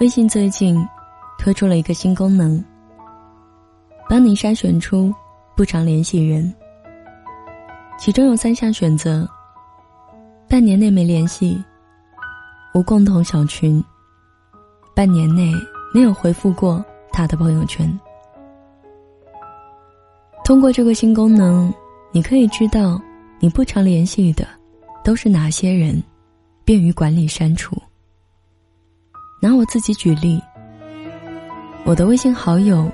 微信最近推出了一个新功能，帮你筛选出不常联系人。其中有三项选择：半年内没联系，无共同小群，半年内没有回复过他的朋友圈。通过这个新功能，你可以知道你不常联系的都是哪些人，便于管理删除。拿我自己举例，我的微信好友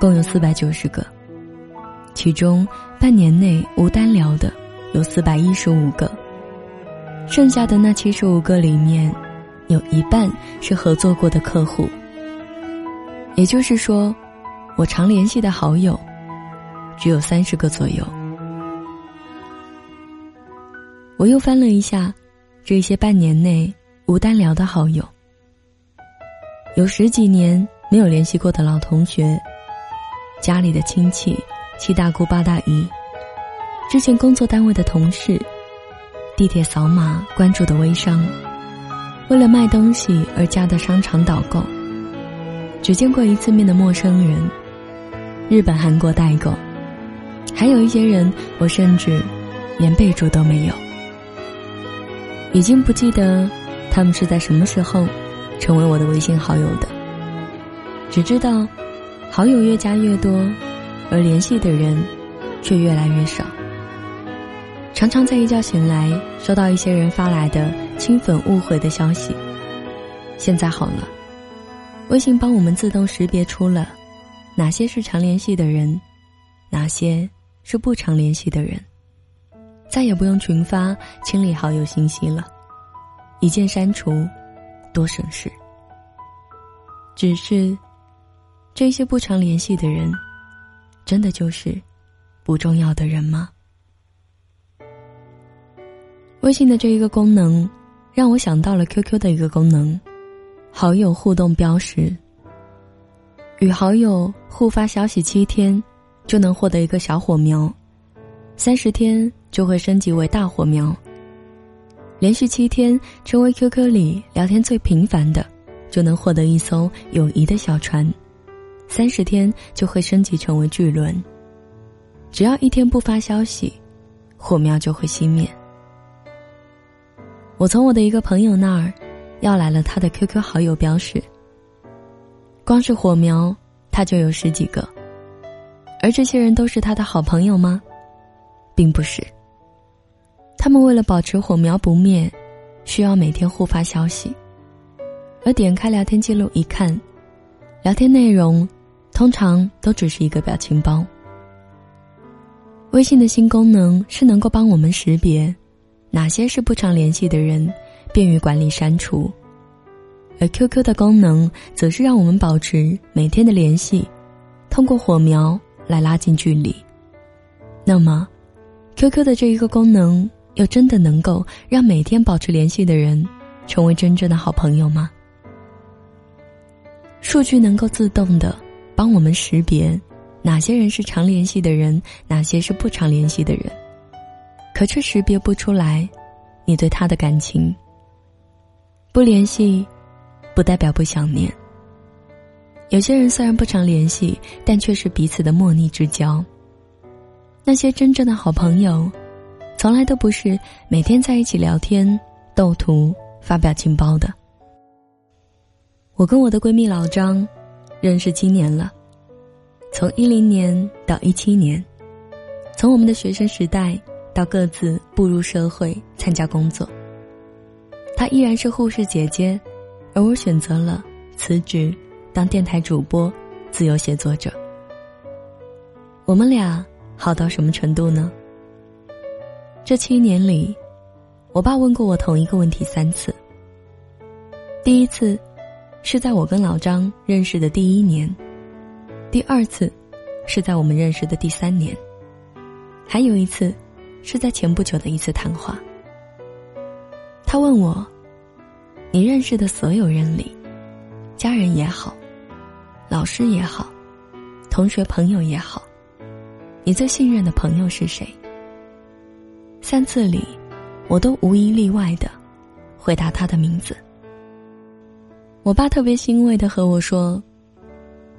共有四百九十个，其中半年内无单聊的有四百一十五个，剩下的那七十五个里面，有一半是合作过的客户。也就是说，我常联系的好友只有三十个左右。我又翻了一下这些半年内无单聊的好友。有十几年没有联系过的老同学，家里的亲戚、七大姑八大姨，之前工作单位的同事，地铁扫码关注的微商，为了卖东西而加的商场导购，只见过一次面的陌生人，日本、韩国代购，还有一些人，我甚至连备注都没有，已经不记得他们是在什么时候。成为我的微信好友的，只知道好友越加越多，而联系的人却越来越少。常常在一觉醒来，收到一些人发来的清粉误会的消息。现在好了，微信帮我们自动识别出了哪些是常联系的人，哪些是不常联系的人，再也不用群发清理好友信息了，一键删除。多省事。只是，这些不常联系的人，真的就是不重要的人吗？微信的这一个功能，让我想到了 QQ 的一个功能——好友互动标识。与好友互发消息七天，就能获得一个小火苗，三十天就会升级为大火苗。连续七天成为 QQ 里聊天最频繁的，就能获得一艘友谊的小船；三十天就会升级成为巨轮。只要一天不发消息，火苗就会熄灭。我从我的一个朋友那儿要来了他的 QQ 好友标识，光是火苗他就有十几个，而这些人都是他的好朋友吗？并不是。他们为了保持火苗不灭，需要每天互发消息。而点开聊天记录一看，聊天内容通常都只是一个表情包。微信的新功能是能够帮我们识别哪些是不常联系的人，便于管理删除；而 QQ 的功能则是让我们保持每天的联系，通过火苗来拉近距离。那么，QQ 的这一个功能。又真的能够让每天保持联系的人成为真正的好朋友吗？数据能够自动的帮我们识别哪些人是常联系的人，哪些是不常联系的人，可却识别不出来你对他的感情。不联系，不代表不想念。有些人虽然不常联系，但却是彼此的莫逆之交。那些真正的好朋友。从来都不是每天在一起聊天、斗图、发表情包的。我跟我的闺蜜老张认识七年了，从一零年到一七年，从我们的学生时代到各自步入社会参加工作。她依然是护士姐姐，而我选择了辞职当电台主播、自由写作者。我们俩好到什么程度呢？这七年里，我爸问过我同一个问题三次。第一次，是在我跟老张认识的第一年；第二次，是在我们认识的第三年；还有一次，是在前不久的一次谈话。他问我：“你认识的所有人里，家人也好，老师也好，同学朋友也好，你最信任的朋友是谁？”三次里，我都无一例外的回答他的名字。我爸特别欣慰的和我说：“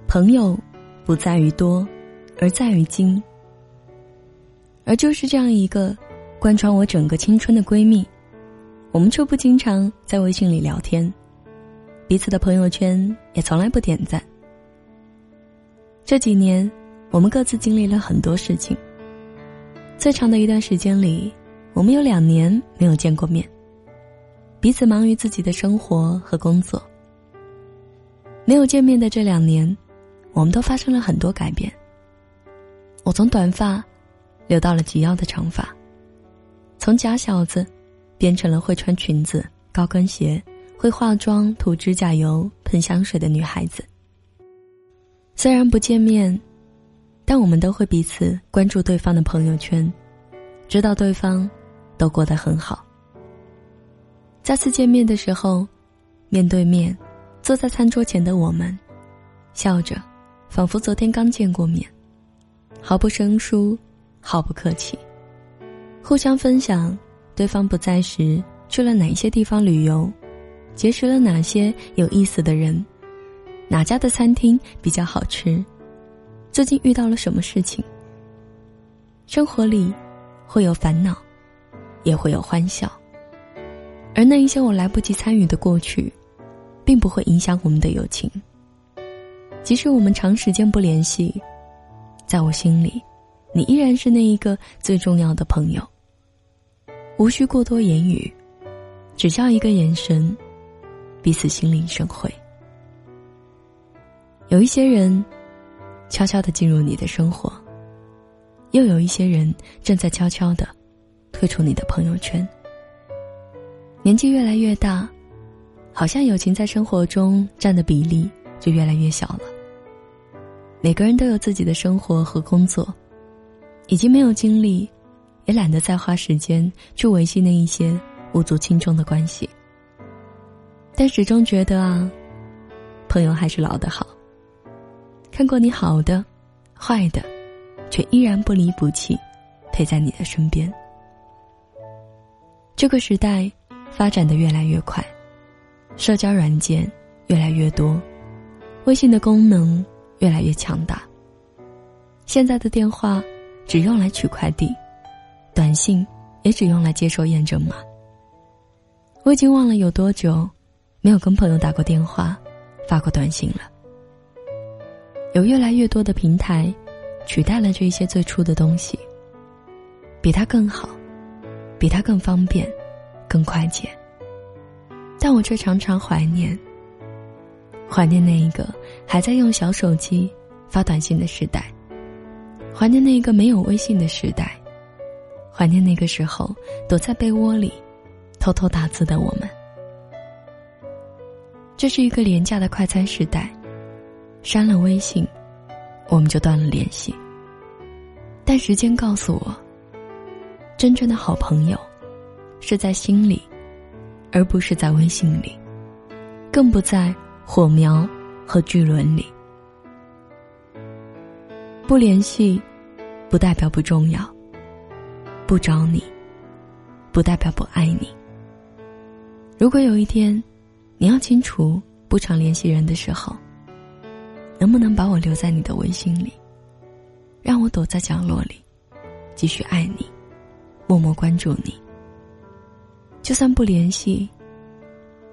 朋友，不在于多，而在于精。”而就是这样一个贯穿我整个青春的闺蜜，我们却不经常在微信里聊天，彼此的朋友圈也从来不点赞。这几年，我们各自经历了很多事情。最长的一段时间里，我们有两年没有见过面，彼此忙于自己的生活和工作。没有见面的这两年，我们都发生了很多改变。我从短发。留到了及腰的长发，从假小子变成了会穿裙子、高跟鞋、会化妆、涂指甲油、喷香水的女孩子。虽然不见面，但我们都会彼此关注对方的朋友圈，知道对方都过得很好。再次见面的时候，面对面坐在餐桌前的我们，笑着，仿佛昨天刚见过面，毫不生疏。毫不客气，互相分享对方不在时去了哪些地方旅游，结识了哪些有意思的人，哪家的餐厅比较好吃，最近遇到了什么事情。生活里会有烦恼，也会有欢笑，而那一些我来不及参与的过去，并不会影响我们的友情。即使我们长时间不联系，在我心里。你依然是那一个最重要的朋友。无需过多言语，只需要一个眼神，彼此心领神会。有一些人悄悄的进入你的生活，又有一些人正在悄悄的退出你的朋友圈。年纪越来越大，好像友情在生活中占的比例就越来越小了。每个人都有自己的生活和工作。已经没有精力，也懒得再花时间去维系那一些无足轻重的关系。但始终觉得啊，朋友还是老的好。看过你好的、坏的，却依然不离不弃，陪在你的身边。这个时代发展的越来越快，社交软件越来越多，微信的功能越来越强大。现在的电话。只用来取快递，短信也只用来接收验证码。我已经忘了有多久没有跟朋友打过电话、发过短信了。有越来越多的平台取代了这些最初的东西，比它更好，比它更方便、更快捷。但我却常常怀念，怀念那一个还在用小手机发短信的时代。怀念那个没有微信的时代，怀念那个时候躲在被窝里偷偷打字的我们。这是一个廉价的快餐时代，删了微信，我们就断了联系。但时间告诉我，真正的好朋友是在心里，而不是在微信里，更不在火苗和巨轮里。不联系，不代表不重要；不找你，不代表不爱你。如果有一天，你要清除不常联系人的时候，能不能把我留在你的微信里，让我躲在角落里，继续爱你，默默关注你。就算不联系，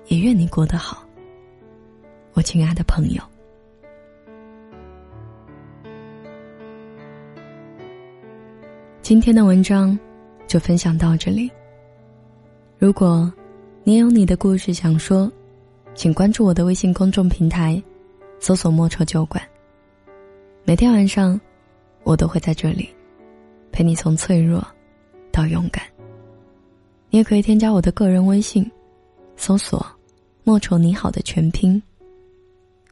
也愿你过得好，我亲爱的朋友。今天的文章就分享到这里。如果你有你的故事想说，请关注我的微信公众平台，搜索“莫愁酒馆”。每天晚上，我都会在这里，陪你从脆弱到勇敢。你也可以添加我的个人微信，搜索“莫愁你好”的全拼，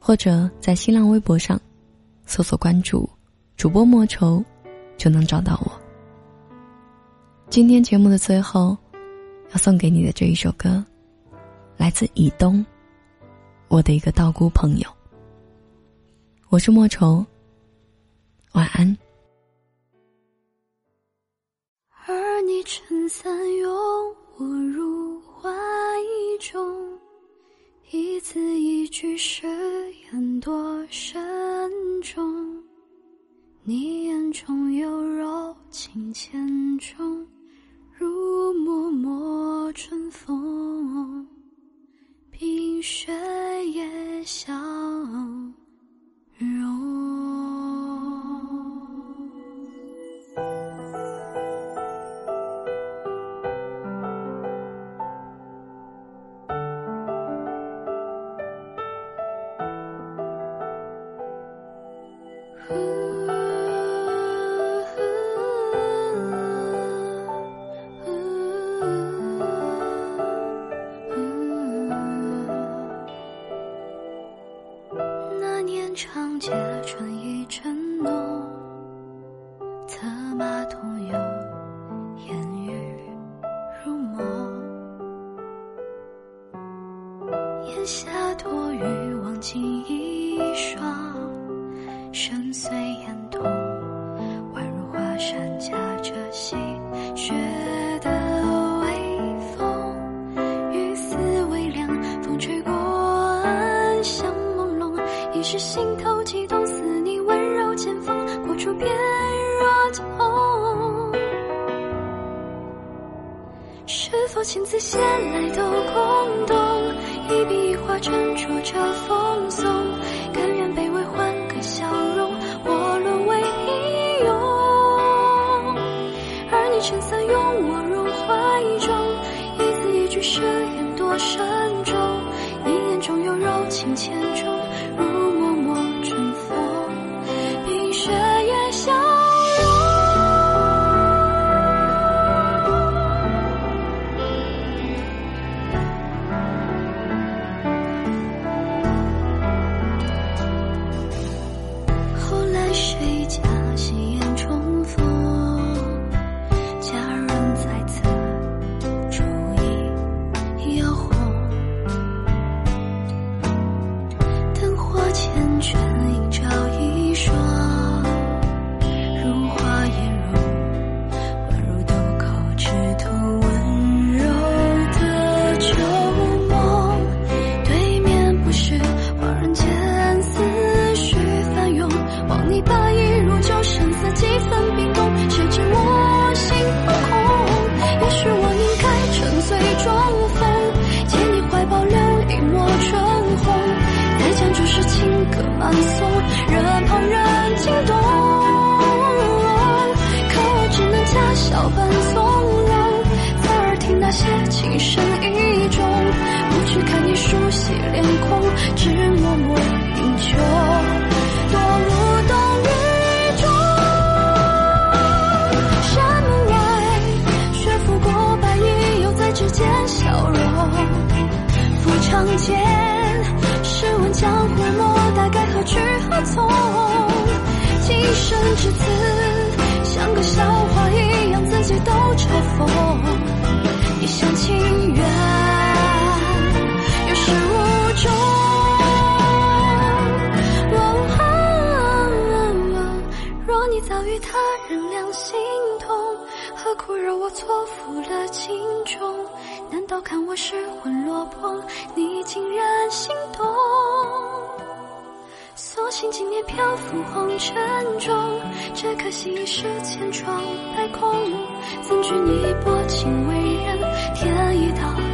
或者在新浪微博上搜索关注主播莫愁，就能找到我。今天节目的最后，要送给你的这一首歌，来自以东，我的一个道姑朋友。我是莫愁，晚安。三拥我入怀中，一字一句誓言多慎重，你眼中有柔情千种，如脉脉春风，冰雪也相融。同游，我亲自写来都空洞？一笔一画斟酌着风送，甘愿卑微换个笑容，或沦为平庸。而你撑伞暗送，惹旁人惊动。可我只能假笑扮从容，侧耳听那些情深意重。不去看你熟悉脸孔，只默默饮酒，多无动于衷。山门外，雪拂过白衣，又在指尖消融。抚长剑。从？今生至此，像个笑话一样，自己都嘲讽。一厢情愿，有始无终。若你早与他人两心同，何苦惹我错付了情衷？难道看我失魂落魄，你竟然心动？所幸今年漂浮红尘中，只可惜已是千疮百孔。怎知你薄情为人，添一道。